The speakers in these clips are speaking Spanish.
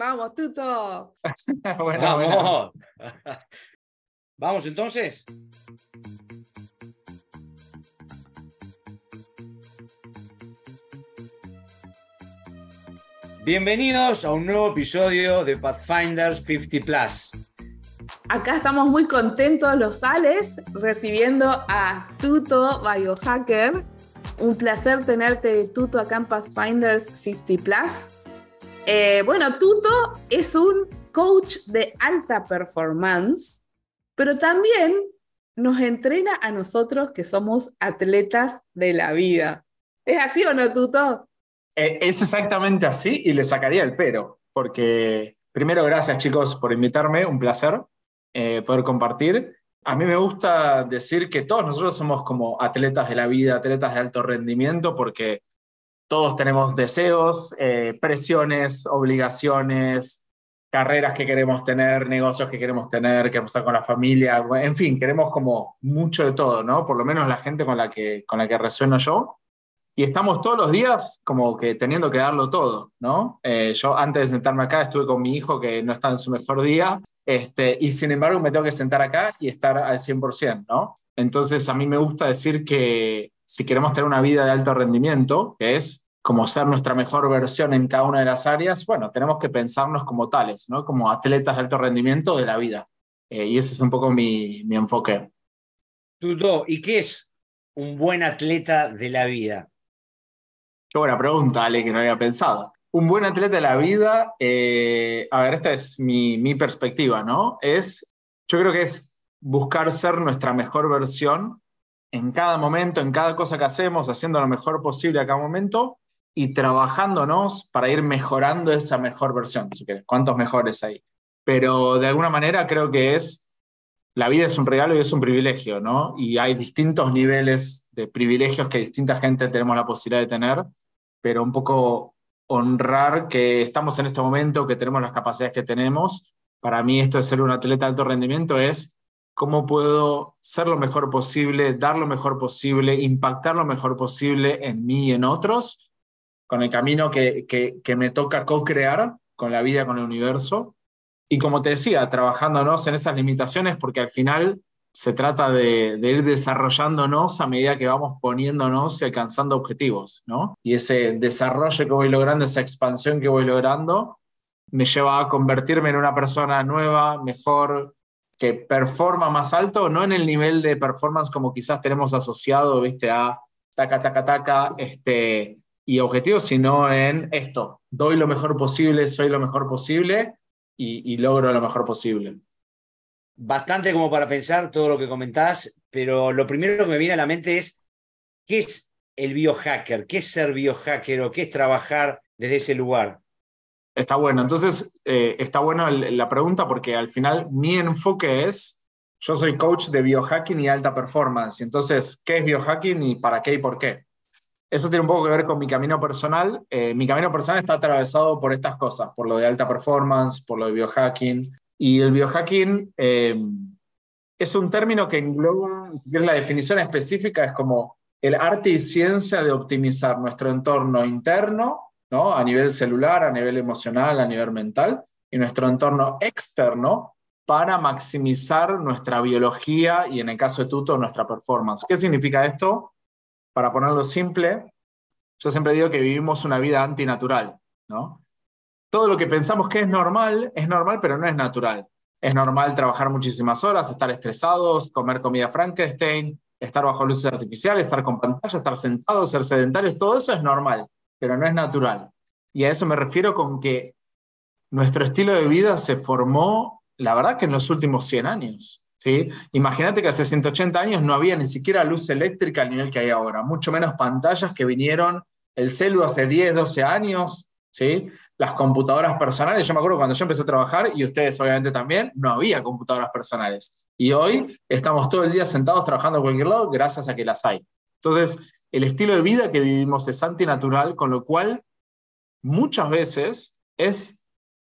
Vamos, Tuto. bueno, Vamos. Vamos entonces. Bienvenidos a un nuevo episodio de Pathfinders 50 Plus. Acá estamos muy contentos los Ales recibiendo a Tuto Biohacker. Un placer tenerte, Tuto, acá en Pathfinders 50 Plus. Eh, bueno, Tuto es un coach de alta performance, pero también nos entrena a nosotros que somos atletas de la vida. ¿Es así o no, Tuto? Eh, es exactamente así y le sacaría el pero, porque primero gracias chicos por invitarme, un placer eh, poder compartir. A mí me gusta decir que todos nosotros somos como atletas de la vida, atletas de alto rendimiento, porque todos tenemos deseos, eh, presiones, obligaciones, carreras que queremos tener, negocios que queremos tener, queremos estar con la familia, en fin, queremos como mucho de todo, ¿no? Por lo menos la gente con la que, con la que resueno yo y estamos todos los días como que teniendo que darlo todo, ¿no? Eh, yo antes de sentarme acá estuve con mi hijo que no está en su mejor día, este, y sin embargo me tengo que sentar acá y estar al 100%, ¿no? Entonces a mí me gusta decir que si queremos tener una vida de alto rendimiento, que es como ser nuestra mejor versión en cada una de las áreas, bueno, tenemos que pensarnos como tales, ¿no? Como atletas de alto rendimiento de la vida. Eh, y ese es un poco mi, mi enfoque. Tuto, ¿y qué es un buen atleta de la vida? Qué buena pregunta, Ale, que no había pensado. Un buen atleta de la vida, eh, a ver, esta es mi, mi, perspectiva, ¿no? Es, yo creo que es buscar ser nuestra mejor versión en cada momento, en cada cosa que hacemos, haciendo lo mejor posible a cada momento y trabajándonos para ir mejorando esa mejor versión, si quieres. ¿Cuántos mejores hay? Pero de alguna manera creo que es, la vida es un regalo y es un privilegio, ¿no? Y hay distintos niveles de privilegios que distinta gente tenemos la posibilidad de tener pero un poco honrar que estamos en este momento, que tenemos las capacidades que tenemos. Para mí esto de ser un atleta de alto rendimiento es cómo puedo ser lo mejor posible, dar lo mejor posible, impactar lo mejor posible en mí y en otros, con el camino que, que, que me toca co-crear con la vida, con el universo. Y como te decía, trabajándonos en esas limitaciones, porque al final se trata de, de, ir desarrollándonos a medida que vamos poniéndonos y alcanzando objetivos, ¿no? Y ese desarrollo que voy logrando, esa expansión que voy logrando, me lleva a convertirme en una persona nueva, mejor, que performa más alto, no en el nivel de performance como quizás tenemos asociado, viste, a taca, taca, taca, este, y objetivos, sino en esto, doy lo mejor posible, soy lo mejor posible y, y logro lo mejor posible bastante como para pensar todo lo que comentás, pero lo primero que me viene a la mente es, ¿qué es el biohacker? ¿Qué es ser biohacker o qué es trabajar desde ese lugar? Está bueno, entonces eh, está bueno el, la pregunta porque al final mi enfoque es, yo soy coach de biohacking y alta performance, entonces, ¿qué es biohacking y para qué y por qué? Eso tiene un poco que ver con mi camino personal. Eh, mi camino personal está atravesado por estas cosas, por lo de alta performance, por lo de biohacking, y el biohacking eh, es un término que engloba, si la definición específica es como el arte y ciencia de optimizar nuestro entorno interno, ¿no? a nivel celular, a nivel emocional, a nivel mental, y nuestro entorno externo para maximizar nuestra biología y en el caso de Tuto, nuestra performance. ¿Qué significa esto? Para ponerlo simple, yo siempre digo que vivimos una vida antinatural, ¿no? todo lo que pensamos que es normal, es normal, pero no es natural. Es normal trabajar muchísimas horas, estar estresados, comer comida Frankenstein, estar bajo luces artificiales, estar con pantalla, estar sentados, ser sedentarios, todo eso es normal, pero no es natural. Y a eso me refiero con que nuestro estilo de vida se formó, la verdad que en los últimos 100 años. ¿sí? Imagínate que hace 180 años no había ni siquiera luz eléctrica al nivel que hay ahora, mucho menos pantallas que vinieron, el celu hace 10, 12 años, ¿sí? las computadoras personales. Yo me acuerdo cuando yo empecé a trabajar, y ustedes obviamente también, no había computadoras personales. Y hoy estamos todo el día sentados trabajando en cualquier lado gracias a que las hay. Entonces, el estilo de vida que vivimos es antinatural, con lo cual muchas veces es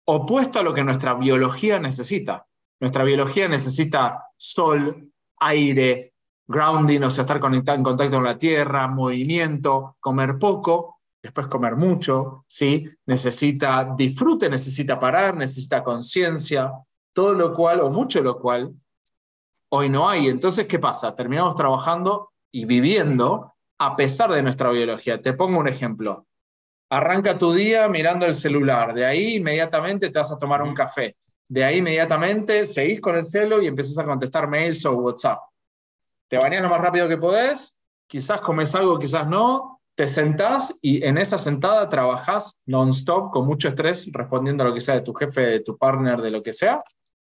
opuesto a lo que nuestra biología necesita. Nuestra biología necesita sol, aire, grounding, o sea, estar conectado en contacto con la tierra, movimiento, comer poco, después comer mucho, ¿sí? necesita disfrute, necesita parar, necesita conciencia, todo lo cual, o mucho lo cual, hoy no hay. Entonces, ¿qué pasa? Terminamos trabajando y viviendo a pesar de nuestra biología. Te pongo un ejemplo. Arranca tu día mirando el celular, de ahí inmediatamente te vas a tomar un café, de ahí inmediatamente seguís con el celo y empezás a contestar mails o WhatsApp. Te bañas lo más rápido que podés, quizás comes algo, quizás no, te sentás y en esa sentada trabajás non-stop con mucho estrés respondiendo a lo que sea de tu jefe, de tu partner, de lo que sea.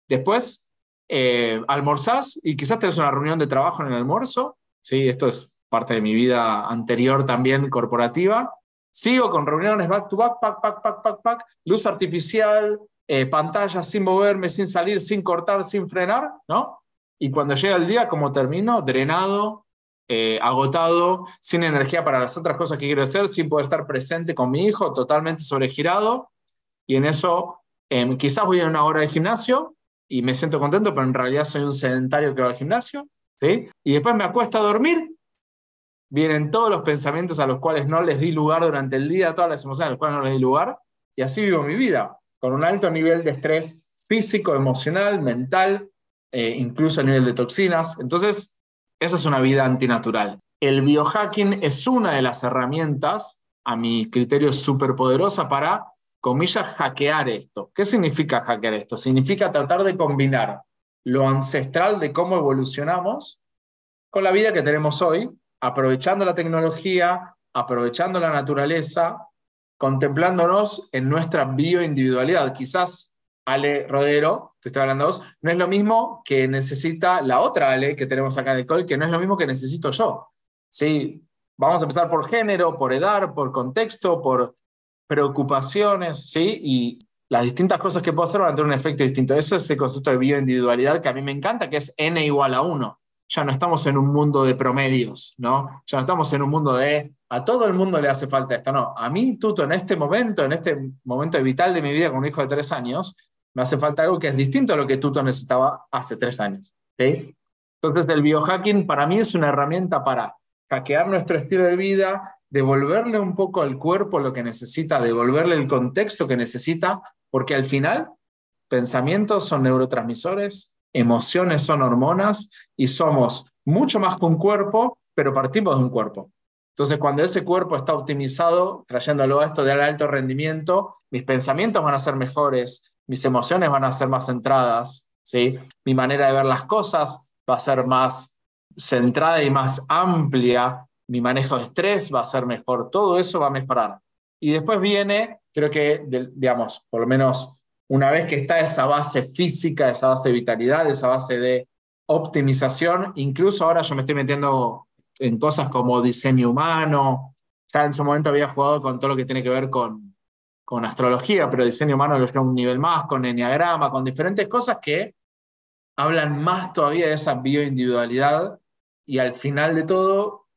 Después eh, almorzás y quizás tenés una reunión de trabajo en el almuerzo. ¿sí? Esto es parte de mi vida anterior también corporativa. Sigo con reuniones back to back, pack, pack, pack, pack, pack, luz artificial, eh, pantalla sin moverme, sin salir, sin cortar, sin frenar, ¿no? Y cuando llega el día, como termino, drenado, eh, agotado, sin energía para las otras cosas que quiero hacer, sin poder estar presente con mi hijo, totalmente sobregirado. Y en eso em, quizás voy a una hora de gimnasio y me siento contento, pero en realidad soy un sedentario que va al gimnasio. ¿sí? Y después me acuesto a dormir. Vienen todos los pensamientos a los cuales no les di lugar durante el día, todas las emociones a las cuales no les di lugar. Y así vivo mi vida, con un alto nivel de estrés físico, emocional, mental, eh, incluso a nivel de toxinas. Entonces, esa es una vida antinatural. El biohacking es una de las herramientas, a mi criterio súper poderosa, para, comillas, hackear esto. ¿Qué significa hackear esto? Significa tratar de combinar lo ancestral de cómo evolucionamos con la vida que tenemos hoy, aprovechando la tecnología, aprovechando la naturaleza, contemplándonos en nuestra bioindividualidad. Quizás Ale Rodero, te estoy hablando vos, no es lo mismo que necesita la otra Ale que tenemos acá el call, que no es lo mismo que necesito yo. ¿Sí? Vamos a empezar por género, por edad, por contexto, por preocupaciones, ¿sí? Y las distintas cosas que puedo hacer van a tener un efecto distinto. Ese es el concepto de bioindividualidad que a mí me encanta, que es n igual a 1. Ya no estamos en un mundo de promedios, ¿no? Ya no estamos en un mundo de a todo el mundo le hace falta esto. No, a mí, Tuto, en este momento, en este momento vital de mi vida con un hijo de tres años, me hace falta algo que es distinto a lo que Tuto necesitaba hace tres años. Entonces, el biohacking para mí es una herramienta para hackear nuestro estilo de vida, devolverle un poco al cuerpo lo que necesita, devolverle el contexto que necesita, porque al final pensamientos son neurotransmisores, emociones son hormonas y somos mucho más que un cuerpo, pero partimos de un cuerpo. Entonces, cuando ese cuerpo está optimizado, trayéndolo a esto de alto rendimiento, mis pensamientos van a ser mejores, mis emociones van a ser más centradas, ¿sí? mi manera de ver las cosas va a ser más centrada y más amplia, mi manejo de estrés va a ser mejor, todo eso va a mejorar. Y después viene, creo que, digamos, por lo menos una vez que está esa base física, esa base de vitalidad, esa base de optimización, incluso ahora yo me estoy metiendo en cosas como diseño humano, ya en su momento había jugado con todo lo que tiene que ver con con astrología, pero diseño humano lo lleva a un nivel más, con enneagrama, con diferentes cosas que hablan más todavía de esa bioindividualidad. Y al final de todo,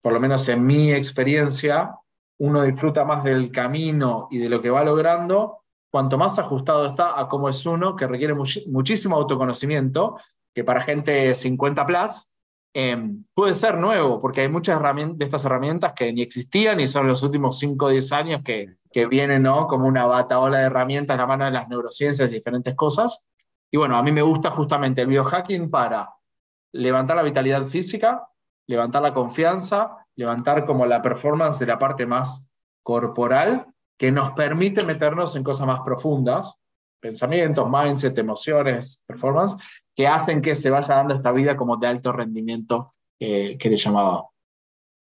por lo menos en mi experiencia, uno disfruta más del camino y de lo que va logrando, cuanto más ajustado está a cómo es uno, que requiere muchísimo autoconocimiento, que para gente 50 plus em, puede ser nuevo, porque hay muchas de estas herramientas que ni existían y son los últimos 5 o 10 años que que viene ¿no? como una bataola de herramientas en la mano de las neurociencias y diferentes cosas. Y bueno, a mí me gusta justamente el biohacking para levantar la vitalidad física, levantar la confianza, levantar como la performance de la parte más corporal, que nos permite meternos en cosas más profundas, pensamientos, mindset, emociones, performance, que hacen que se vaya dando esta vida como de alto rendimiento que le llamaba.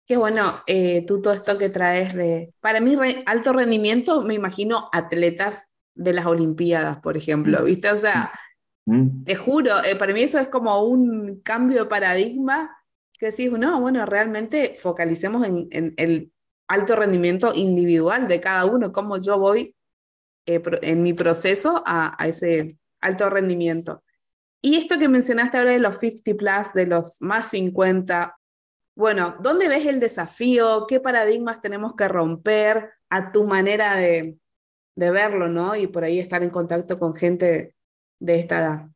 Qué bueno, eh, tú todo esto que traes de... Para mí, alto rendimiento, me imagino atletas de las Olimpiadas, por ejemplo, mm. ¿viste? O sea, mm. te juro, eh, para mí eso es como un cambio de paradigma que decís, no, bueno, realmente focalicemos en, el alto rendimiento individual de cada uno, cómo yo voy eh, en mi proceso a, ese alto rendimiento. Y esto que mencionaste ahora de los 50 plus, de los más 50, bueno, ¿dónde ves el desafío? ¿Qué paradigmas tenemos que romper a tu manera de, verlo, ¿no? Y por ahí estar en contacto con gente de esta edad.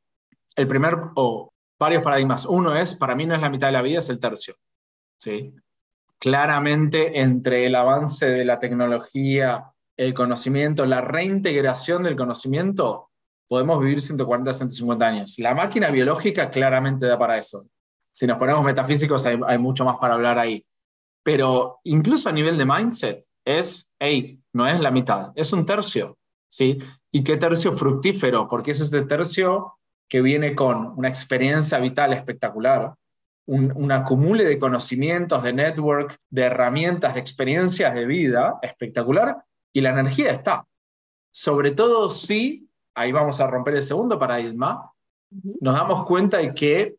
El primer, o varios paradigmas. Uno es, para mí no es la mitad de la vida, es el tercio. ¿sí? Claramente entre el avance de la tecnología, el conocimiento, la reintegración del conocimiento, podemos vivir 140, 150 años. La máquina biológica claramente da para eso. Si nos ponemos metafísicos, hay, mucho más para hablar ahí. Pero incluso a nivel de mindset, es, hey, no es la mitad, es un tercio. ¿sí? ¿Y qué tercio fructífero? Porque es este tercio que viene con una experiencia vital espectacular, un, un, acumule de conocimientos, de network, de herramientas, de experiencias de vida espectacular, y la energía está. Sobre todo si, ahí vamos a romper el segundo paradigma, nos damos cuenta de que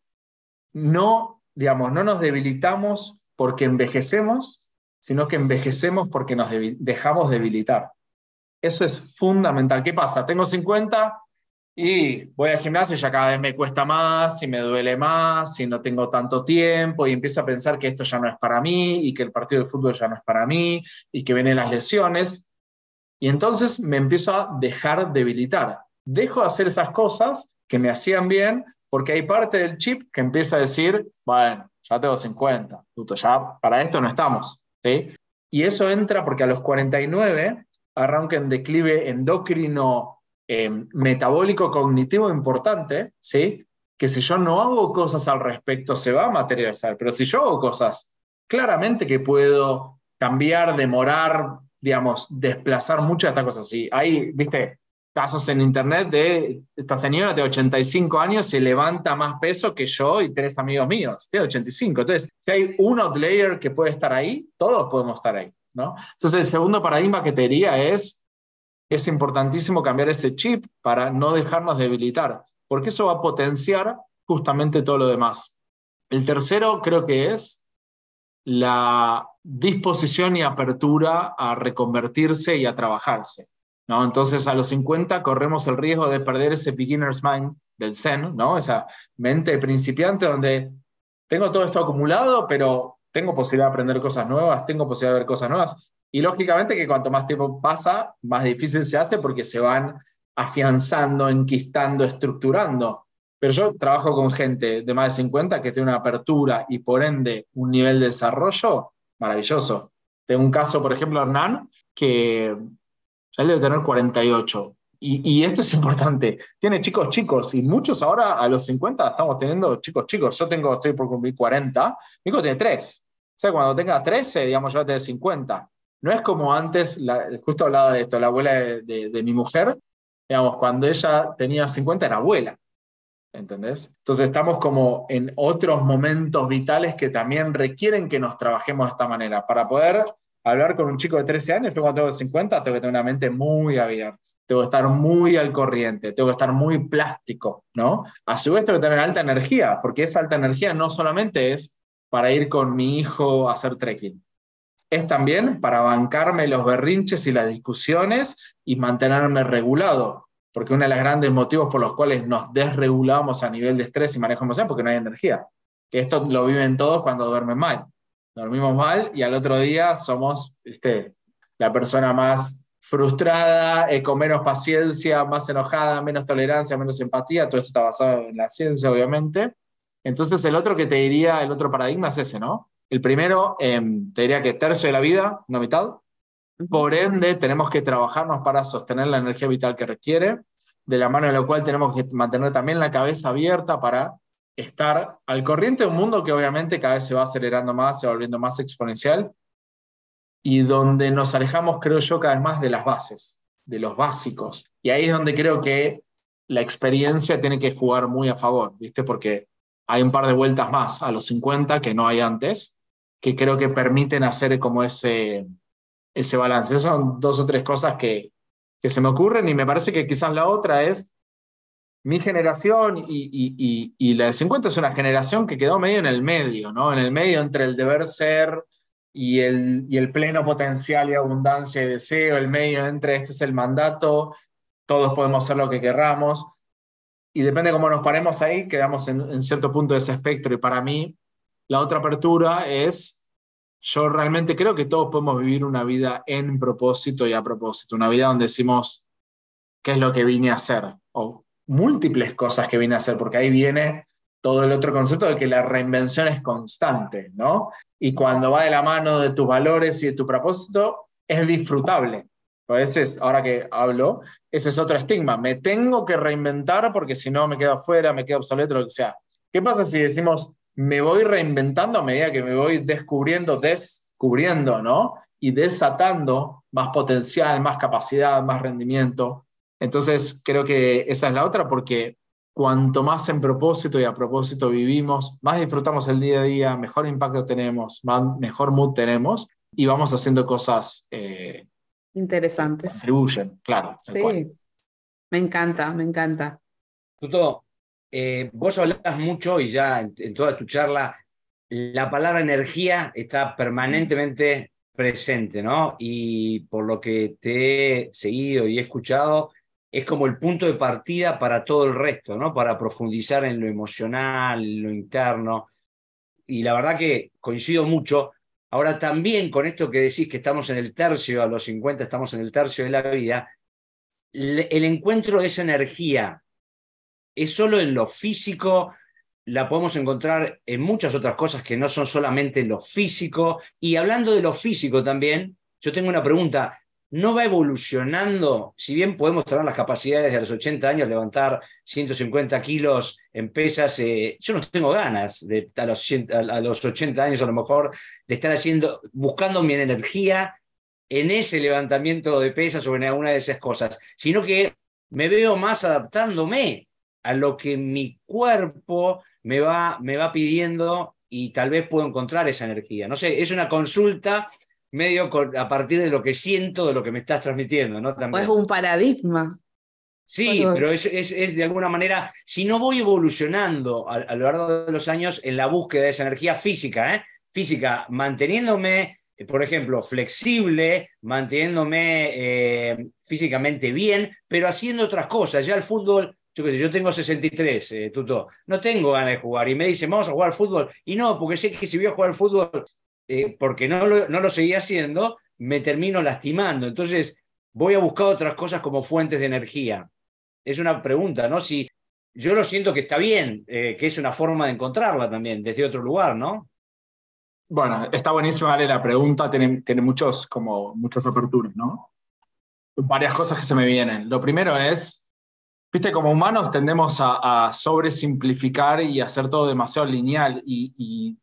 no, digamos, no nos debilitamos porque envejecemos, sino que envejecemos porque nos dejamos debilitar. Eso es fundamental. ¿Qué pasa? Tengo 50 y voy al gimnasio y ya cada vez me cuesta más, y me duele más, y no tengo tanto tiempo, y empiezo a pensar que esto ya no es para mí, y que el partido de fútbol ya no es para mí, y que vienen las lesiones. Y entonces me empiezo a dejar debilitar. Dejo de hacer esas cosas que me hacían bien, porque hay parte del chip que empieza a decir, bueno, ya tengo 50, ya para esto no estamos. ¿sí? Y eso entra porque a los 49 arranca en declive endocrino em, metabólico cognitivo importante, ¿sí? que si yo no hago cosas al respecto se va a materializar, pero si yo hago cosas, claramente que puedo cambiar, demorar, digamos, desplazar muchas de estas cosas. Sí, hay, viste, casos en internet de esta señora de 85 años se levanta más peso que yo y tres amigos míos, tiene 85. Entonces, si hay un outlayer que puede estar ahí, todos podemos estar ahí. Entonces, el segundo paradigma que te diría es, es importantísimo cambiar ese chip para no dejarnos debilitar, porque eso va a potenciar justamente todo lo demás. El tercero creo que es la disposición y apertura a reconvertirse y a trabajarse. ¿no? Entonces, a los 50 corremos el riesgo de perder ese beginner's mind del Zen, ¿no? esa mente principiante donde tengo todo esto acumulado, pero tengo posibilidad de aprender cosas nuevas, tengo posibilidad de ver cosas nuevas. Y lógicamente que cuanto más tiempo pasa, más difícil se hace porque se van afianzando, enquistando, estructurando. Pero yo trabajo con gente de más de 50 que tiene una apertura y por ende un nivel de desarrollo maravilloso. Tengo un caso, por ejemplo, Hernán, que él debe tener 48. Y, y, esto es importante. Tiene chicos chicos y muchos ahora a los 50 estamos teniendo chicos chicos. Yo tengo, estoy por cumplir 40. Mi hijo tiene 3. O sea, cuando tenga 13, digamos, yo voy a tener 50. No es como antes, justo hablaba de esto, la abuela de, mi mujer, digamos, cuando ella tenía 50 era abuela. ¿Entendés? Entonces estamos como en otros momentos vitales que también requieren que nos trabajemos de esta manera. Para poder hablar con un chico de 13 años, yo cuando tengo 50 tengo que tener una mente muy abierta, tengo que estar muy al corriente, tengo que estar muy plástico, ¿no? A su vez tengo que tener alta energía, porque esa alta energía no solamente es para ir con mi hijo a hacer trekking. Es también para bancarme los berrinches y las discusiones y mantenerme regulado, porque uno de los grandes motivos por los cuales nos desregulamos a nivel de estrés y manejo emocional porque no hay energía. Que esto lo viven todos cuando duermen mal. Dormimos mal y al otro día somos este, la persona más frustrada, eh, con menos paciencia, más enojada, menos tolerancia, menos empatía. Todo esto está basado en la ciencia, obviamente. Entonces, el otro que te diría, el otro paradigma es ese, ¿no? El primero, em, te diría que tercio de la vida, no mitad. Por ende, tenemos que trabajarnos para sostener la energía vital que requiere, de la mano de lo cual tenemos que mantener también la cabeza abierta para estar al corriente de un mundo que obviamente cada vez se va acelerando más, se va volviendo más exponencial, y donde nos alejamos, creo yo, cada vez más de las bases, de los básicos. Y ahí es donde creo que la experiencia tiene que jugar muy a favor, ¿viste? Porque hay un par de vueltas más a los 50 que no hay antes, que creo que permiten hacer como ese, ese balance. Esas son dos o tres cosas que, que se me ocurren y me parece que quizás la otra es mi generación y, y, y, la de 50 es una generación que quedó medio en el medio, ¿no? En el medio entre el deber ser y el, y el pleno potencial y abundancia y deseo, el medio entre este es el mandato, todos podemos hacer lo que querramos y depende de cómo nos paremos ahí, quedamos en, cierto punto de ese espectro. Y para mí, la otra apertura es, yo realmente creo que todos podemos vivir una vida en propósito y a propósito, una vida donde decimos, ¿qué es lo que vine a hacer? O múltiples cosas que vine a hacer, porque ahí viene todo el otro concepto de que la reinvención es constante, ¿no? Y cuando va de la mano de tus valores y de tu propósito, es disfrutable. A veces, ahora que hablo, ese es otro estigma. Me tengo que reinventar porque si no me quedo afuera, me quedo obsoleto, lo que sea. ¿Qué pasa si decimos, me voy reinventando a medida que me voy descubriendo, descubriendo, ¿no? Y desatando más potencial, más capacidad, más rendimiento. Entonces, creo que esa es la otra porque cuanto más en propósito y a propósito vivimos, más disfrutamos el día a día, mejor impacto tenemos, más, mejor mood tenemos y vamos haciendo cosas eh, interesantes. Contribuyen, claro. Sí, me encanta, me encanta. Tuto, eh, vos hablas mucho y ya en, toda tu charla, la palabra energía está permanentemente presente, ¿no? Y por lo que te he seguido y he escuchado, es como el punto de partida para todo el resto, ¿no? Para profundizar en lo emocional, en lo interno. Y la verdad que coincido mucho. Ahora también con esto que decís que estamos en el tercio, a los 50 estamos en el tercio de la vida, el encuentro de esa energía es solo en lo físico, la podemos encontrar en muchas otras cosas que no son solamente lo físico. Y hablando de lo físico también, yo tengo una pregunta. No va evolucionando, si bien podemos tener las capacidades de a los 80 años levantar 150 kilos en pesas, eh, yo no tengo ganas de a los, a los 80 años a lo mejor de estar haciendo, buscando mi energía en ese levantamiento de pesas o en alguna de esas cosas, sino que me veo más adaptándome a lo que mi cuerpo me va, me va pidiendo y tal vez puedo encontrar esa energía. No sé, es una consulta medio a partir de lo que siento, de lo que me estás transmitiendo, ¿no? Es un paradigma. Sí, pero es, es, de alguna manera, si no voy evolucionando a, lo largo de los años en la búsqueda de esa energía física, ¿eh? física, manteniéndome, por ejemplo, flexible, manteniéndome eh, físicamente bien, pero haciendo otras cosas. Ya el fútbol, yo qué sé, yo tengo 63, eh, Tuto, no tengo ganas de jugar y me dicen, vamos a jugar fútbol. Y no, porque sé que si voy a jugar fútbol eh, porque no lo, no lo seguía haciendo, me termino lastimando. Entonces, voy a buscar otras cosas como fuentes de energía. Es una pregunta, ¿no? Si yo lo siento que está bien, eh, que es una forma de encontrarla también desde otro lugar, ¿no? Bueno, está buenísima la pregunta, tiene, tiene muchos, como, muchas aperturas, ¿no? Varias cosas que se me vienen. Lo primero es, viste, como humanos tendemos a, a sobresimplificar y hacer todo demasiado lineal y, y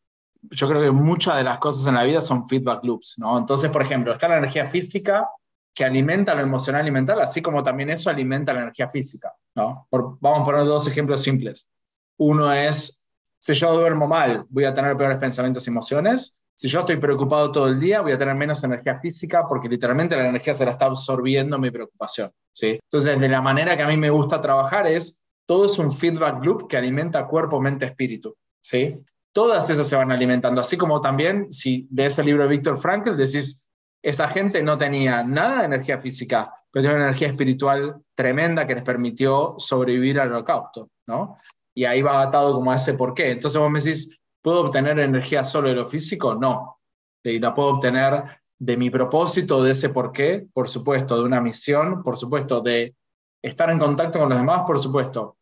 yo creo que muchas de las cosas en la vida son feedback loops, ¿no? Entonces, por ejemplo, está la energía física que alimenta lo emocional y mental, así como también eso alimenta la energía física, ¿no? vamos a poner dos ejemplos simples. Uno es, si yo duermo mal, voy a tener peores pensamientos y emociones. Si yo estoy preocupado todo el día, voy a tener menos energía física porque literalmente la energía se la está absorbiendo mi preocupación, ¿sí? Entonces, de la manera que a mí me gusta trabajar es, todo es un feedback loop que alimenta cuerpo, mente, espíritu, ¿sí? todas esas se van alimentando. Así como también, si lees el libro de Víctor Frankl, decís, esa gente no tenía nada de energía física, pero tenía una energía espiritual tremenda que les permitió sobrevivir al holocausto, ¿no? Y ahí va atado como a ese por qué. Entonces vos me decís, ¿puedo obtener energía solo de lo físico? No. Y la puedo obtener de mi propósito, de ese por qué, por supuesto, de una misión, por supuesto, de estar en contacto con los demás, por supuesto.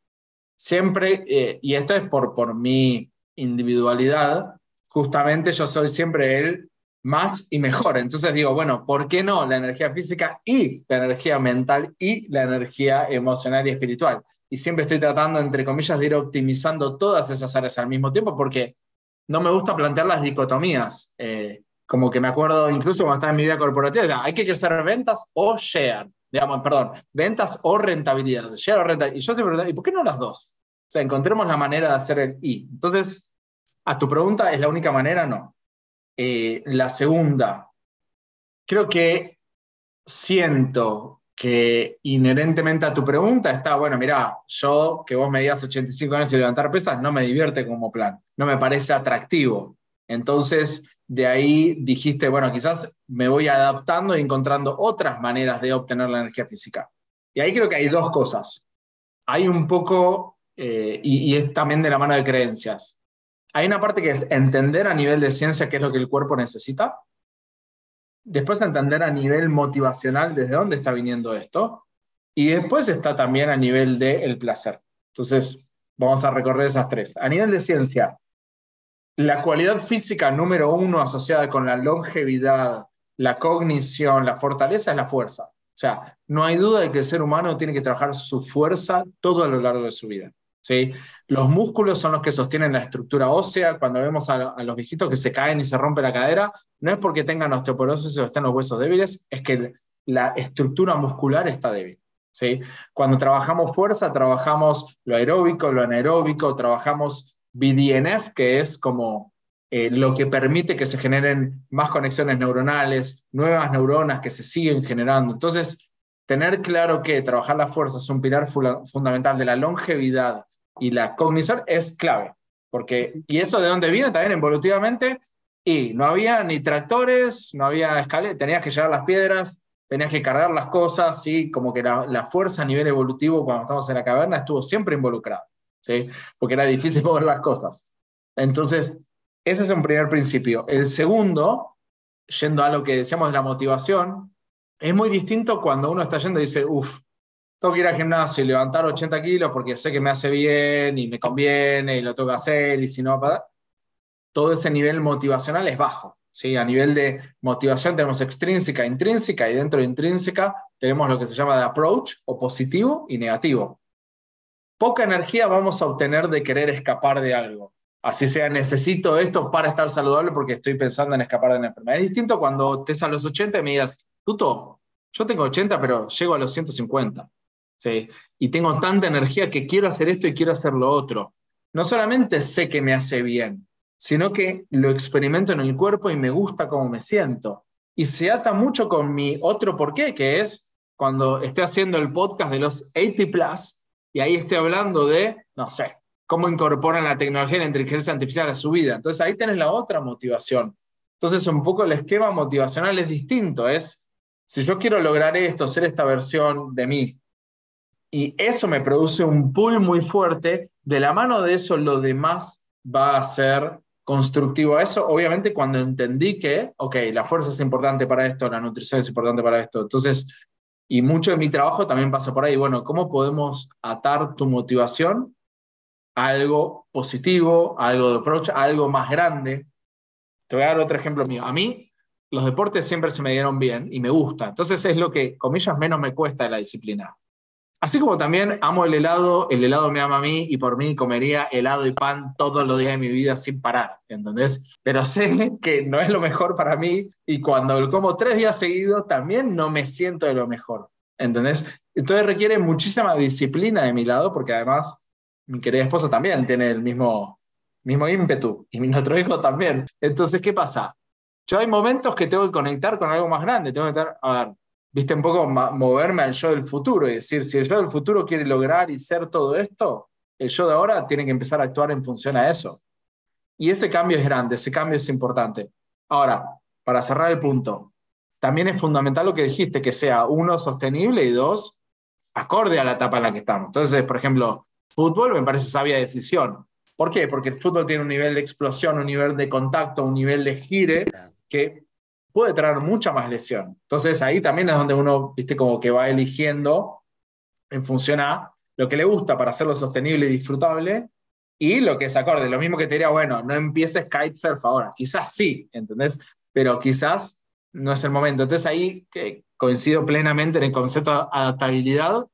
Siempre, eh, y esto es por, por mi individualidad, justamente yo soy siempre el más y mejor. Entonces digo, bueno, ¿por qué no la energía física y la energía mental y la energía emocional y espiritual? Y siempre estoy tratando, entre comillas, de ir optimizando todas esas áreas al mismo tiempo porque no me gusta plantear las dicotomías. Eh, como que me acuerdo incluso cuando estaba en mi vida corporativa, ya, hay que crecer ventas o share, digamos, perdón, ventas o rentabilidad, share o. Y yo siempre ¿y por qué no las dos? O sea, encontremos la manera de hacer el I. Entonces, a tu pregunta, ¿es la única manera? No. Eh, la segunda, creo que siento que inherentemente a tu pregunta está, bueno, mira, yo que vos me digas 85 años y levantar pesas no me divierte como plan, no me parece atractivo. Entonces, de ahí dijiste, bueno, quizás me voy adaptando y encontrando otras maneras de obtener la energía física. Y ahí creo que hay dos cosas. Hay un poco eh, y, es también de la mano de creencias. Hay una parte que es entender a nivel de ciencia qué es lo que el cuerpo necesita. Después entender a nivel motivacional desde dónde está viniendo esto. Y después está también a nivel del el placer. Entonces, vamos a recorrer esas tres. A nivel de ciencia, la cualidad física número uno asociada con la longevidad, la cognición, la fortaleza es la fuerza. O sea, no hay duda de que el ser humano tiene que trabajar su fuerza todo a lo largo de su vida. ¿Sí? Los músculos son los que sostienen la estructura ósea. Cuando vemos a, los viejitos que se caen y se rompe la cadera, no es porque tengan osteoporosis o estén los huesos débiles, es que la estructura muscular está débil. ¿sí? Cuando trabajamos fuerza, trabajamos lo aeróbico, lo anaeróbico, trabajamos BDNF, que es como eh, lo que permite que se generen más conexiones neuronales, nuevas neuronas que se siguen generando. Entonces, tener claro que trabajar la fuerza es un pilar fundamental de la longevidad y la cognición es clave. Porque, ¿Y eso de dónde viene? También evolutivamente. Y no había ni tractores, no había escaleras, tenías que llevar las piedras, tenías que cargar las cosas, ¿sí? como que la, la fuerza a nivel evolutivo cuando estamos en la caverna estuvo siempre involucrada. ¿sí? Porque era difícil mover las cosas. Entonces, ese es un primer principio. El segundo, yendo a lo que decíamos de la motivación, es muy distinto cuando uno está yendo y dice, uff, tengo que ir al gimnasio y levantar 80 kilos porque sé que me hace bien y me conviene y lo tengo que hacer y si no, todo ese nivel motivacional es bajo. ¿sí? A nivel de motivación tenemos extrínseca, intrínseca y dentro de intrínseca tenemos lo que se llama de approach o positivo y negativo poca energía vamos a obtener de querer escapar de algo. Así sea, necesito esto para estar saludable porque estoy pensando en escapar de una enfermedad. Es distinto cuando estés a los 80 y me digas, Tuto, yo tengo 80, pero llego a los 150. ¿Sí? Y tengo tanta energía que quiero hacer esto y quiero hacer lo otro. No solamente sé que me hace bien, sino que lo experimento en el cuerpo y me gusta cómo me siento. Y se ata mucho con mi otro porqué, que es cuando esté haciendo el podcast de los 80 plus, y ahí estoy hablando de, no sé, cómo incorporan la tecnología y la inteligencia artificial a su vida. Entonces ahí tenés la otra motivación. Entonces un poco el esquema motivacional es distinto, es, si yo quiero lograr esto, ser esta versión de mí, y eso me produce un pull muy fuerte, de la mano de eso lo demás va a ser constructivo a eso, obviamente cuando entendí que, ok, la fuerza es importante para esto, la nutrición es importante para esto, entonces y mucho de mi trabajo también pasa por ahí. Bueno, ¿cómo podemos atar tu motivación a algo positivo, algo de approach, algo más grande? Te voy a dar otro ejemplo mío. A mí, los deportes siempre se me dieron bien y me gusta. Entonces es lo que, comillas, menos me cuesta de la disciplina. Así como también amo el helado, el helado me ama a mí y por mí comería helado y pan todos los días de mi vida sin parar, ¿entendés? Pero sé que no es lo mejor para mí y cuando lo como tres días seguidos también no me siento de lo mejor, ¿entendés? Entonces requiere muchísima disciplina de mi lado porque además mi querida esposa también tiene el mismo, mismo ímpetu y mi nuestro hijo también. Entonces, ¿qué pasa? Yo hay momentos que tengo que conectar con algo más grande, tengo que estar, a ver, viste, un poco moverme al yo del futuro y decir, si el yo del futuro quiere lograr y ser todo esto, el yo de ahora tiene que empezar a actuar en función a eso. Y ese cambio es grande, ese cambio es importante. Ahora, para cerrar el punto, también es fundamental lo que dijiste, que sea uno sostenible y dos acorde a la etapa en la que estamos. Entonces, por ejemplo, fútbol me parece sabia decisión. ¿Por qué? Porque el fútbol tiene un nivel de explosión, un nivel de contacto, un nivel de gire que puede traer mucha más lesión. Entonces ahí también es donde uno, viste, como que va eligiendo en función a lo que le gusta para hacerlo sostenible y disfrutable y lo que es acorde. Lo mismo que te diría, bueno, no empieces kitesurf ahora. Quizás sí, ¿entendés? Pero quizás no es el momento. Entonces ahí que coincido plenamente en el concepto de adaptabilidad,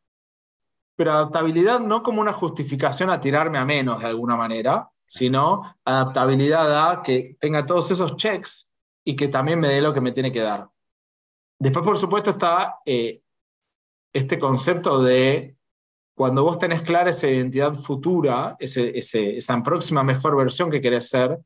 pero adaptabilidad no como una justificación a tirarme a menos de alguna manera, sino adaptabilidad a que tenga todos esos checks y que también me dé lo que me tiene que dar. Después, por supuesto, está eh, este concepto de cuando vos tenés clara esa identidad futura, ese, esa próxima mejor versión que querés ser,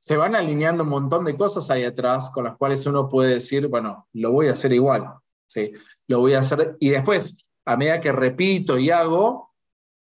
se van alineando un montón de cosas ahí atrás con las cuales uno puede decir, bueno, lo voy a hacer igual, ¿sí? lo voy a hacer. Y después, a medida que repito y hago,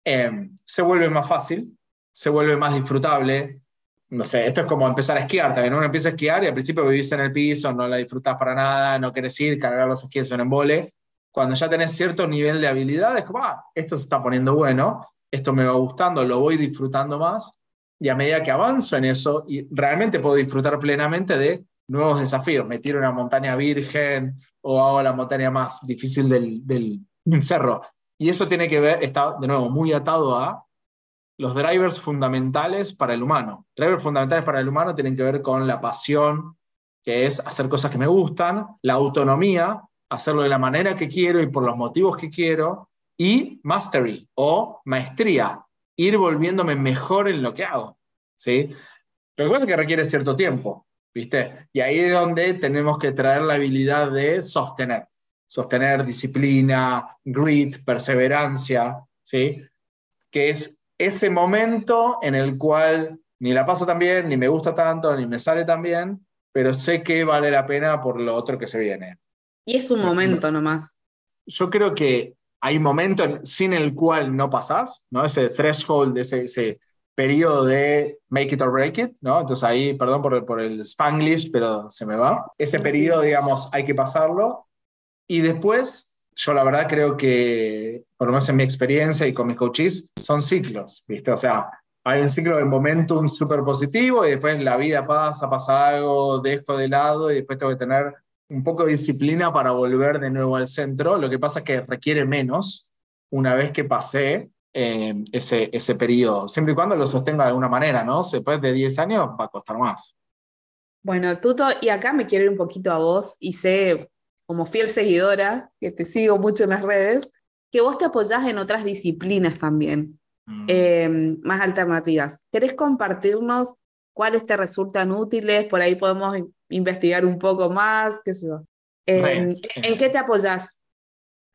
em, se vuelve más fácil, se vuelve más disfrutable, no sé, esto es como empezar a esquiar también. Uno empieza a esquiar y al principio vivís en el piso, no la disfrutas para nada, no querés ir, cargar los esquíes en embole. Cuando ya tenés cierto nivel de habilidad, es como, ah, esto se está poniendo bueno, esto me va gustando, lo voy disfrutando más. Y a medida que avanzo en eso, y realmente puedo disfrutar plenamente de nuevos desafíos. Me tiro una montaña virgen o hago la montaña más difícil del, del cerro. Y eso tiene que ver, está de nuevo muy atado a los drivers fundamentales para el humano. Drivers fundamentales para el humano tienen que ver con la pasión, que es hacer cosas que me gustan, la autonomía, hacerlo de la manera que quiero y por los motivos que quiero, y mastery o maestría, ir volviéndome mejor en lo que hago. ¿sí? Lo que pasa es que requiere cierto tiempo, ¿viste? Y ahí es donde tenemos que traer la habilidad de sostener, sostener disciplina, grit, perseverancia, ¿sí? Que es ese momento en el cual ni la paso tan bien, ni me gusta tanto, ni me sale tan bien, pero sé que vale la pena por lo otro que se viene. Y es un momento nomás. Yo creo que hay momentos sin el cual no pasás, ¿no? Ese threshold, ese, ese periodo de make it or break it, ¿no? Entonces ahí, perdón por, por el spanglish, pero se me va. Ese periodo, digamos, hay que pasarlo. Y después, yo la verdad creo que, por lo menos en mi experiencia y con mis coaches, son ciclos, ¿viste? O sea, hay un ciclo de momentum súper positivo y después la vida pasa, pasa algo, de esto de lado y después tengo que tener un poco de disciplina para volver de nuevo al centro. Lo que pasa es que requiere menos una vez que pasé eh, ese, ese periodo, siempre y cuando lo sostenga de alguna manera, ¿no? Después de 10 años va a costar más. Bueno, Tuto, y acá me quiero ir un poquito a vos y sé, como fiel seguidora, que te sigo mucho en las redes, que vos te apoyás en otras disciplinas también, mm. eh, más alternativas. ¿Querés compartirnos cuáles te resultan útiles? Por ahí podemos investigar un poco más, qué sé yo. ¿En qué te apoyas?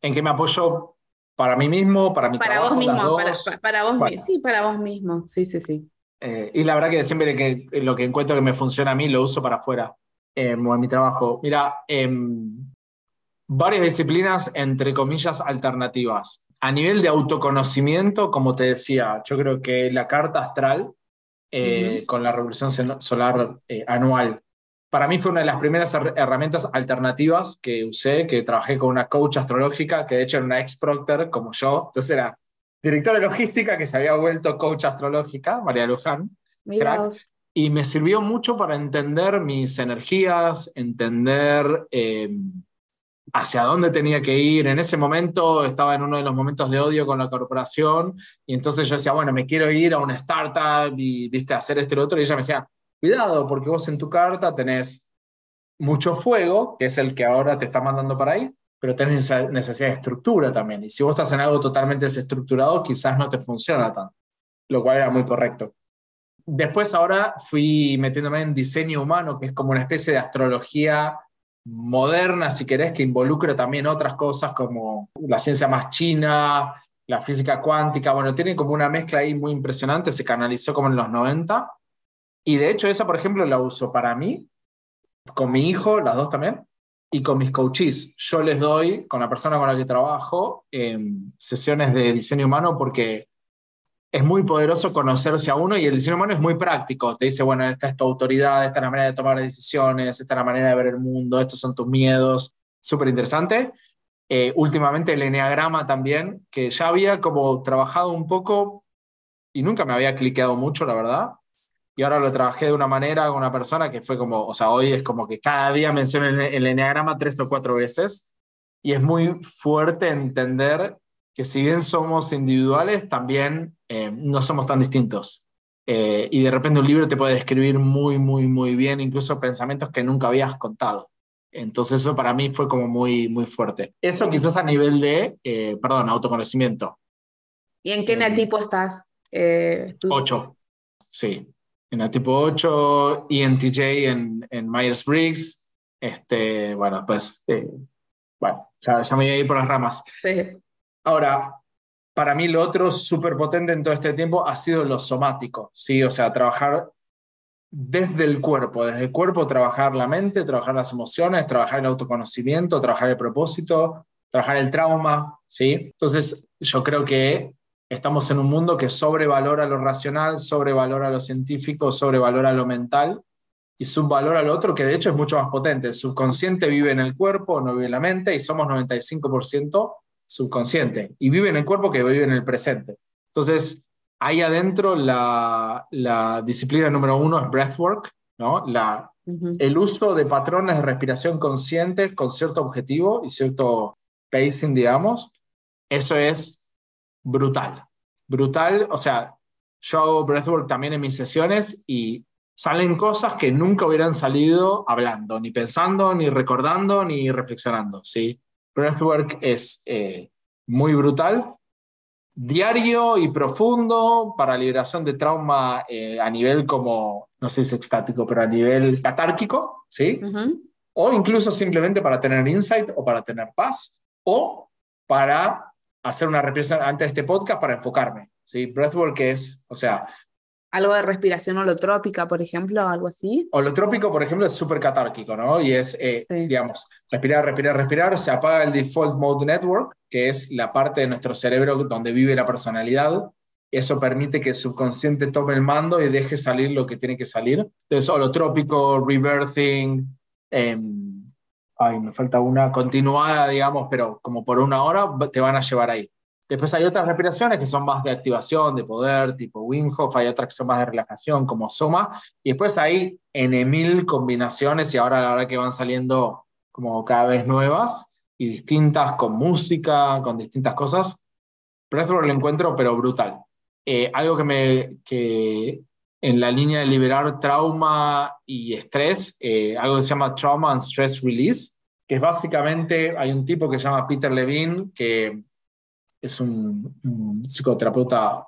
¿En qué me apoyo para mí mismo, para mi para trabajo? Vos mismo, para, vos mismo, sí, para vos mismo, sí, sí, sí. Eh, y la verdad que siempre que lo que encuentro que me funciona a mí lo uso para afuera, eh, en mi trabajo. Mira, em, varias disciplinas, entre comillas, alternativas. A nivel de autoconocimiento, como te decía, yo creo que la carta astral, eh, con la revolución solar anual, para mí fue una de las primeras herramientas alternativas que usé, que trabajé con una coach astrológica, que de hecho era una ex proctor como yo, entonces era directora de logística que se había vuelto coach astrológica, María Luján. y me sirvió mucho para entender mis energías, entender em, hacia dónde tenía que ir. En ese momento estaba en uno de los momentos de odio con la corporación y entonces yo decía, bueno, me quiero ir a una startup y, viste, hacer esto y lo otro. Y ella me decía, Cuidado, porque vos en tu carta tenés mucho fuego, que es el que ahora te está mandando para ahí, pero tenés necesidad de estructura también. Y si vos estás en algo totalmente desestructurado, quizás no te funciona tanto, lo cual era muy correcto. Después ahora fui metiéndome en diseño humano, que es como una especie de astrología moderna, si querés, que involucra también otras cosas como la ciencia más china, la física cuántica. Bueno, tiene como una mezcla ahí muy impresionante, se canalizó como en los 90 y de hecho esa, por ejemplo, la uso para mí, con mi hijo, las dos también, y con mis coaches. Yo les doy, con la persona con la que trabajo, em, sesiones de diseño humano porque es muy poderoso conocerse a uno y el diseño humano es muy práctico. Te dice, bueno, esta es tu autoridad, esta es la manera de tomar decisiones, esta es la manera de ver el mundo, estos son tus miedos. Súper interesante. Eh, últimamente el enneagrama también, que ya había como trabajado un poco y nunca me había cliqueado mucho, la verdad y ahora lo trabajé de una manera con una persona que fue como, o sea, hoy es como que cada día menciono el, el enneagrama tres o cuatro veces y es muy fuerte entender que si bien somos individuales, también eh, no somos tan distintos. Eh, y de repente un libro te puede describir muy, muy, muy bien, incluso pensamientos que nunca habías contado. Entonces eso para mí fue como muy, muy fuerte. Eso quizás a nivel de, eh, perdón, autoconocimiento. ¿Y en qué tipo estás? Ocho, sí en tipo 8, ENTJ en, en Myers-Briggs. Este, bueno, pues, bueno, ya, me voy a ir por las ramas. Ahora, para mí lo otro súper potente en todo este tiempo ha sido lo somático, ¿sí? O sea, trabajar desde el cuerpo, desde el cuerpo trabajar la mente, trabajar las emociones, trabajar el autoconocimiento, trabajar el propósito, trabajar el trauma, ¿sí? Entonces, yo creo que Estamos en un mundo que sobrevalora lo racional, sobrevalora lo científico, sobrevalora lo mental y subvalora lo otro, que de hecho es mucho más potente. El subconsciente vive en el cuerpo, no vive en la mente, y somos 95% subconsciente. Y vive en el cuerpo que vive en el presente. Entonces, ahí adentro la, disciplina número uno es breathwork, ¿no? La, El uso de patrones de respiración consciente con cierto objetivo y cierto pacing, digamos. Eso es brutal. Brutal, o sea, yo hago breathwork también en mis sesiones y salen cosas que nunca hubieran salido hablando, ni pensando, ni recordando, ni reflexionando. ¿sí? Breathwork es eh, muy brutal, diario y profundo para liberación de trauma eh, a nivel como, no sé si es extático, pero a nivel catárquico, ¿sí? O incluso simplemente para tener insight o para tener paz o para hacer una reflexión antes de este podcast para enfocarme, ¿sí? Breathwork es, o sea, algo de respiración holotrópica, por ejemplo, algo así. Holotrópico, por ejemplo, es súper catárquico, ¿no? Y es, eh, digamos, respirar, respirar, respirar, se apaga el default mode network, que es la parte de nuestro cerebro donde vive la personalidad. Eso permite que el subconsciente tome el mando y deje salir lo que tiene que salir. Entonces, holotrópico, rebirthing, em, ay, me falta una continuada, digamos, pero como por una hora te van a llevar ahí. Después hay otras respiraciones que son más de activación, de poder, tipo Wim Hof, hay otras que son más de relajación, como Soma, y después hay N mil combinaciones y ahora la verdad que van saliendo como cada vez nuevas y distintas, con música, con distintas cosas. Breathwork lo encuentro, pero brutal. Eh, algo que me, que en la línea de liberar trauma y estrés, eh, algo que se llama Trauma and Stress Release, que es básicamente, hay un tipo que se llama Peter Levine, que es un, psicoterapeuta